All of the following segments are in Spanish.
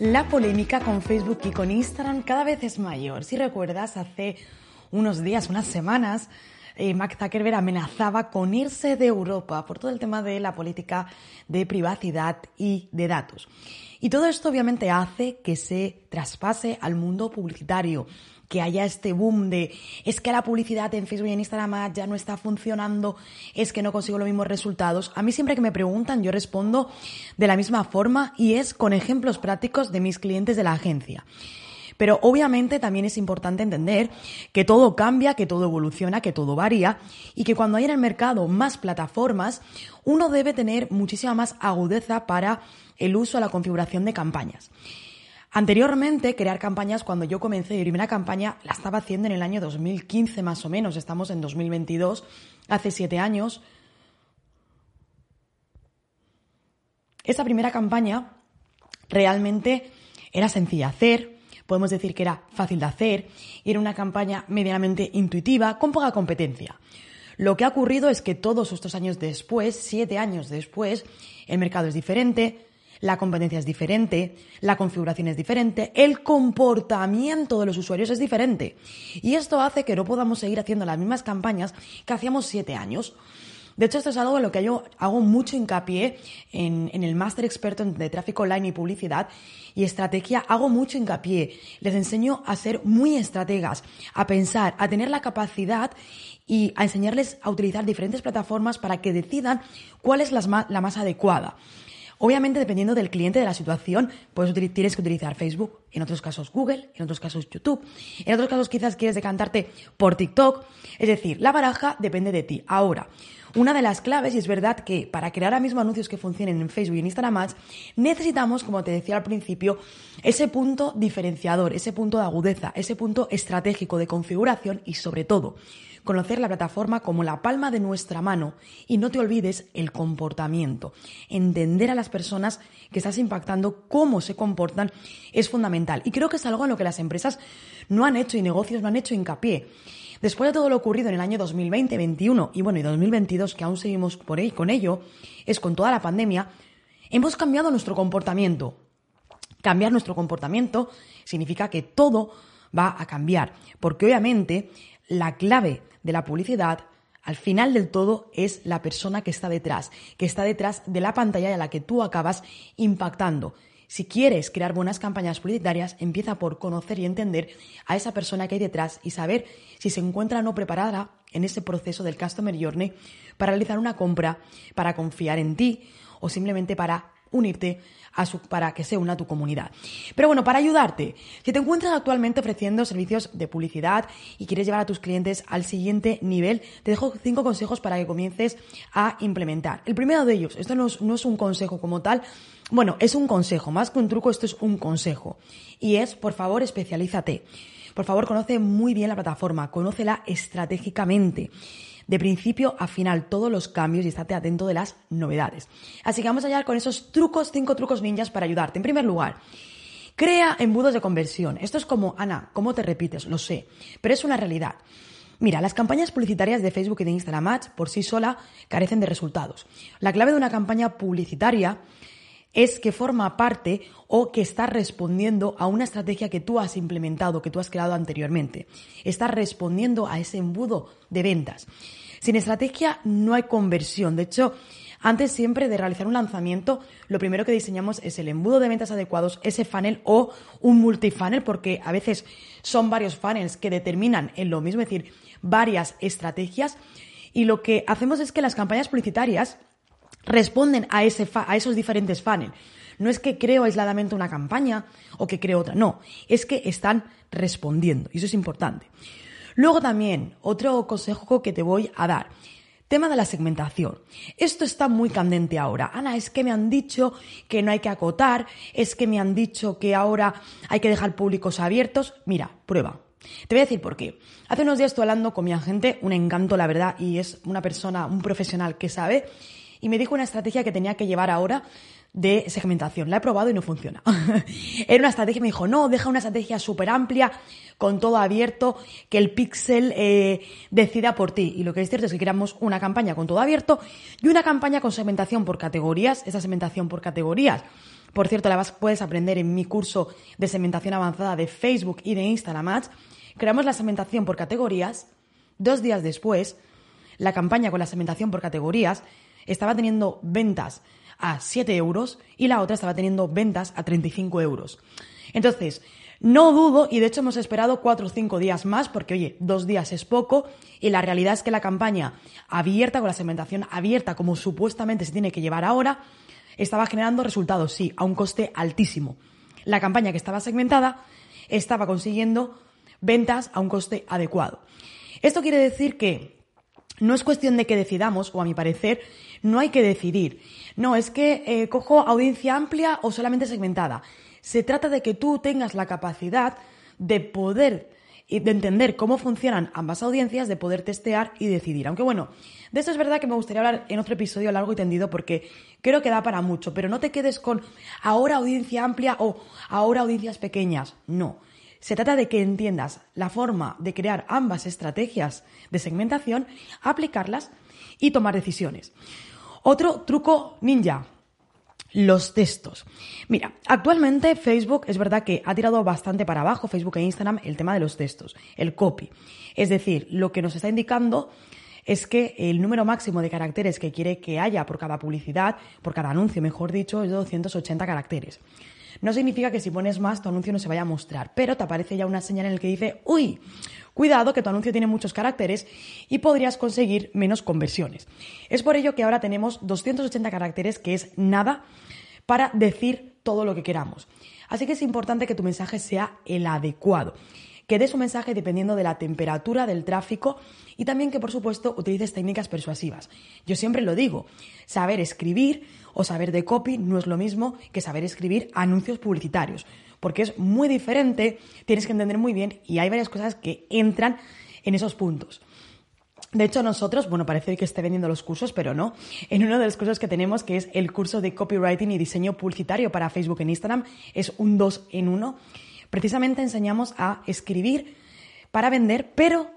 La polémica con Facebook y con Instagram cada vez es mayor. Si recuerdas, hace unos días, unas semanas, eh, Mark Zuckerberg amenazaba con irse de Europa por todo el tema de la política de privacidad y de datos. Y todo esto obviamente hace que se traspase al mundo publicitario, que haya este boom de es que la publicidad en Facebook y en Instagram ya no está funcionando, es que no consigo los mismos resultados. A mí siempre que me preguntan yo respondo de la misma forma y es con ejemplos prácticos de mis clientes de la agencia. Pero obviamente también es importante entender que todo cambia, que todo evoluciona, que todo varía y que cuando hay en el mercado más plataformas, uno debe tener muchísima más agudeza para el uso a la configuración de campañas. Anteriormente, crear campañas, cuando yo comencé mi primera campaña, la estaba haciendo en el año 2015 más o menos, estamos en 2022, hace siete años. Esa primera campaña realmente era sencilla hacer, podemos decir que era fácil de hacer, y era una campaña medianamente intuitiva, con poca competencia. Lo que ha ocurrido es que todos estos años después, siete años después, el mercado es diferente, la competencia es diferente, la configuración es diferente, el comportamiento de los usuarios es diferente. Y esto hace que no podamos seguir haciendo las mismas campañas que hacíamos siete años. De hecho, esto es algo en lo que yo hago mucho hincapié en, el máster experto de tráfico online y publicidad y estrategia. Hago mucho hincapié. Les enseño a ser muy estrategas, a pensar, a tener la capacidad y a enseñarles a utilizar diferentes plataformas para que decidan cuál es la más adecuada. Obviamente, dependiendo del cliente, de la situación, pues tienes que utilizar Facebook, en otros casos Google, en otros casos YouTube, en otros casos quizás quieres decantarte por TikTok. Es decir, la baraja depende de ti. Ahora, una de las claves, y es verdad que para crear ahora mismo anuncios que funcionen en Facebook y en Instagram Ads, necesitamos, como te decía al principio, ese punto diferenciador, ese punto de agudeza, ese punto estratégico de configuración y sobre todo, conocer la plataforma como la palma de nuestra mano y no te olvides el comportamiento. Entender a las personas que estás impactando, cómo se comportan, es fundamental. Y creo que es algo en lo que las empresas no han hecho y negocios no han hecho hincapié. Después de todo lo ocurrido en el año 2020, 2021 y bueno, y 2022, que aún seguimos por ahí con ello, es con toda la pandemia, hemos cambiado nuestro comportamiento. Cambiar nuestro comportamiento significa que todo va a cambiar, porque obviamente la clave de la publicidad, al final del todo, es la persona que está detrás, que está detrás de la pantalla a la que tú acabas impactando. Si quieres crear buenas campañas publicitarias, empieza por conocer y entender a esa persona que hay detrás y saber si se encuentra o no preparada en ese proceso del Customer Journey para realizar una compra, para confiar en ti o simplemente para unirte a su, para que se una a tu comunidad. Pero bueno, para ayudarte, si te encuentras actualmente ofreciendo servicios de publicidad y quieres llevar a tus clientes al siguiente nivel, te dejo cinco consejos para que comiences a implementar. El primero de ellos, esto no es, no es un consejo como tal, bueno, es un consejo, más que un truco, esto es un consejo. Y es, por favor, especialízate. Por favor, conoce muy bien la plataforma, conócela estratégicamente de principio a final todos los cambios y estate atento de las novedades. Así que vamos allá con esos trucos, cinco trucos ninjas para ayudarte. En primer lugar, crea embudos de conversión. Esto es como, Ana, ¿cómo te repites? Lo sé, pero es una realidad. Mira, las campañas publicitarias de Facebook y de Instagram Ads por sí sola carecen de resultados. La clave de una campaña publicitaria es que forma parte o que está respondiendo a una estrategia que tú has implementado, que tú has creado anteriormente. Está respondiendo a ese embudo de ventas. Sin estrategia no hay conversión. De hecho, antes siempre de realizar un lanzamiento, lo primero que diseñamos es el embudo de ventas adecuados, ese funnel o un multifunnel, porque a veces son varios funnels que determinan en lo mismo, es decir, varias estrategias. Y lo que hacemos es que las campañas publicitarias responden a, ese a esos diferentes funnels. No es que creo aisladamente una campaña o que creo otra, no, es que están respondiendo y eso es importante. Luego también, otro consejo que te voy a dar. Tema de la segmentación. Esto está muy candente ahora. Ana, es que me han dicho que no hay que acotar, es que me han dicho que ahora hay que dejar públicos abiertos. Mira, prueba. Te voy a decir por qué. Hace unos días estoy hablando con mi agente, un encanto, la verdad, y es una persona, un profesional que sabe, y me dijo una estrategia que tenía que llevar ahora de segmentación. La he probado y no funciona. Era una estrategia, me dijo, no, deja una estrategia súper amplia, con todo abierto, que el pixel eh, decida por ti. Y lo que es cierto es que queramos una campaña con todo abierto y una campaña con segmentación por categorías. Esa segmentación por categorías, por cierto, la vas, puedes aprender en mi curso de segmentación avanzada de Facebook y de Instagram Ads. Creamos la segmentación por categorías. Dos días después, la campaña con la segmentación por categorías estaba teniendo ventas a 7 euros y la otra estaba teniendo ventas a 35 euros. Entonces, no dudo, y de hecho hemos esperado 4 o 5 días más, porque oye, dos días es poco, y la realidad es que la campaña abierta, con la segmentación abierta, como supuestamente se tiene que llevar ahora, estaba generando resultados, sí, a un coste altísimo. La campaña que estaba segmentada estaba consiguiendo ventas a un coste adecuado. Esto quiere decir que no es cuestión de que decidamos, o a mi parecer, no hay que decidir. No, es que eh, cojo audiencia amplia o solamente segmentada. Se trata de que tú tengas la capacidad de poder y de entender cómo funcionan ambas audiencias, de poder testear y decidir. Aunque bueno, de eso es verdad que me gustaría hablar en otro episodio largo y tendido porque creo que da para mucho, pero no te quedes con ahora audiencia amplia o ahora audiencias pequeñas. No. Se trata de que entiendas la forma de crear ambas estrategias de segmentación, aplicarlas y tomar decisiones. Otro truco ninja, los textos. Mira, actualmente Facebook es verdad que ha tirado bastante para abajo, Facebook e Instagram, el tema de los textos, el copy. Es decir, lo que nos está indicando es que el número máximo de caracteres que quiere que haya por cada publicidad, por cada anuncio, mejor dicho, es de 280 caracteres. No significa que si pones más tu anuncio no se vaya a mostrar, pero te aparece ya una señal en el que dice, uy, cuidado que tu anuncio tiene muchos caracteres y podrías conseguir menos conversiones. Es por ello que ahora tenemos 280 caracteres, que es nada para decir todo lo que queramos. Así que es importante que tu mensaje sea el adecuado que des un mensaje dependiendo de la temperatura del tráfico y también que, por supuesto, utilices técnicas persuasivas. Yo siempre lo digo, saber escribir o saber de copy no es lo mismo que saber escribir anuncios publicitarios, porque es muy diferente, tienes que entender muy bien y hay varias cosas que entran en esos puntos. De hecho, nosotros, bueno, parece que esté vendiendo los cursos, pero no. En uno de los cursos que tenemos, que es el curso de copywriting y diseño publicitario para Facebook e Instagram, es un 2 en 1 precisamente enseñamos a escribir para vender, pero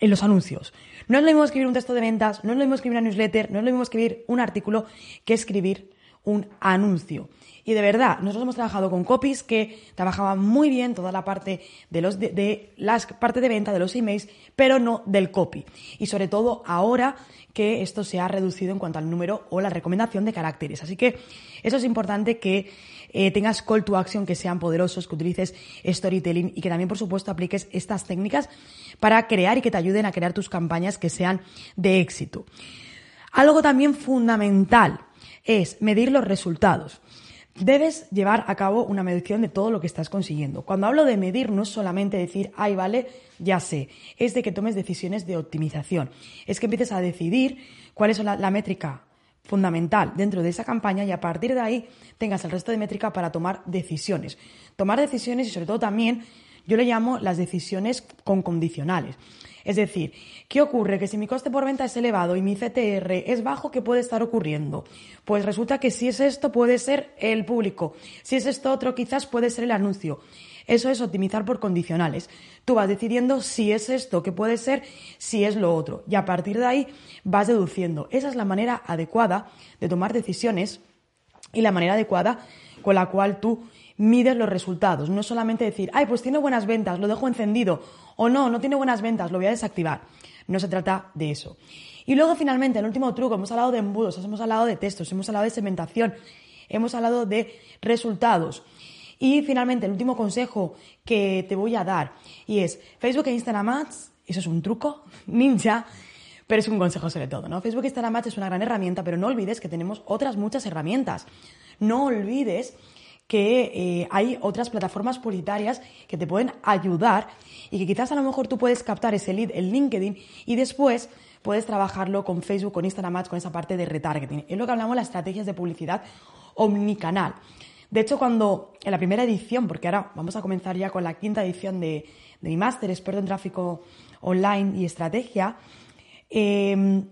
en los anuncios. No es lo mismo escribir un texto de ventas, no es lo mismo escribir una newsletter, no es lo mismo escribir un artículo que escribir un anuncio. Y de verdad, nosotros hemos trabajado con copies que trabajaban muy bien toda la parte de los de, las parte de venta de los emails, pero no del copy. Y sobre todo ahora que esto se ha reducido en cuanto al número o la recomendación de caracteres. Así que eso es importante que eh, tengas call to action que sean poderosos, que utilices storytelling y que también, por supuesto, apliques estas técnicas para crear y que te ayuden a crear tus campañas que sean de éxito. Algo también fundamental es medir los resultados. Debes llevar a cabo una medición de todo lo que estás consiguiendo. Cuando hablo de medir no es solamente decir, ay, vale, ya sé, es de que tomes decisiones de optimización. Es que empieces a decidir cuál es la métrica fundamental dentro de esa campaña y a partir de ahí tengas el resto de métrica para tomar decisiones. Tomar decisiones y sobre todo también yo le llamo las decisiones con condicionales. Es decir, ¿qué ocurre? Que si mi coste por venta es elevado y mi CTR es bajo, ¿qué puede estar ocurriendo? Pues resulta que si es esto puede ser el público, si es esto otro quizás puede ser el anuncio. Eso es optimizar por condicionales. Tú vas decidiendo si es esto que puede ser, si es lo otro. Y a partir de ahí vas deduciendo. Esa es la manera adecuada de tomar decisiones y la manera adecuada con la cual tú mides los resultados. No solamente decir, ay, pues tiene buenas ventas, lo dejo encendido. O no, no tiene buenas ventas, lo voy a desactivar. No se trata de eso. Y luego, finalmente, el último truco, hemos hablado de embudos, hemos hablado de textos, hemos hablado de segmentación, hemos hablado de resultados. Y finalmente, el último consejo que te voy a dar y es Facebook e Instagram Ads, eso es un truco ninja, pero es un consejo sobre todo, ¿no? Facebook e Instagram Ads es una gran herramienta, pero no olvides que tenemos otras muchas herramientas. No olvides que eh, hay otras plataformas publicitarias que te pueden ayudar y que quizás a lo mejor tú puedes captar ese lead en LinkedIn y después puedes trabajarlo con Facebook, con Instagram Ads, con esa parte de retargeting. Es lo que hablamos las estrategias de publicidad omnicanal. De hecho, cuando en la primera edición, porque ahora vamos a comenzar ya con la quinta edición de, mi máster experto en tráfico online y estrategia, em,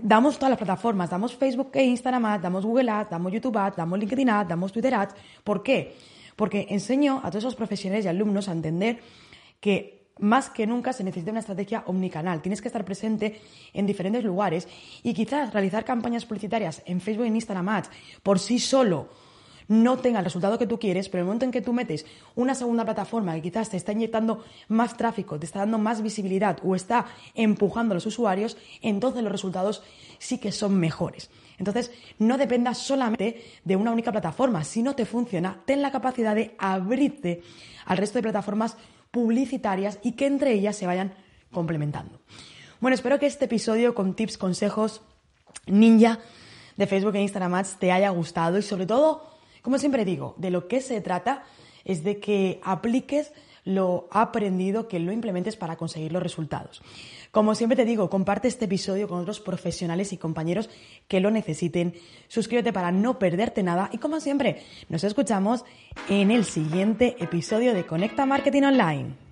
damos todas las plataformas, damos Facebook e Instagram Ads, damos Google Ads, damos YouTube Ads, damos LinkedIn Ads, damos Twitter Ads. ¿Por qué? Porque enseño a todos esos profesionales y alumnos a entender que más que nunca se necesita una estrategia omnicanal. Tienes que estar presente en diferentes lugares y quizás realizar campañas publicitarias en Facebook e Instagram Ads por sí solo no tenga el resultado que tú quieres, pero en el momento en que tú metes una segunda plataforma que quizás te está inyectando más tráfico, te está dando más visibilidad o está empujando a los usuarios, entonces los resultados sí que son mejores. Entonces, no dependas solamente de una única plataforma. Si no te funciona, ten la capacidad de abrirte al resto de plataformas publicitarias y que entre ellas se vayan complementando. Bueno, espero que este episodio con tips, consejos ninja de Facebook e Instagram Ads te haya gustado y sobre todo como siempre digo, de lo que se trata es de que apliques lo aprendido, que lo implementes para conseguir los resultados. Como siempre te digo, comparte este episodio con otros profesionales y compañeros que lo necesiten. Suscríbete para no perderte nada y como siempre, nos escuchamos en el siguiente episodio de Conecta Marketing Online.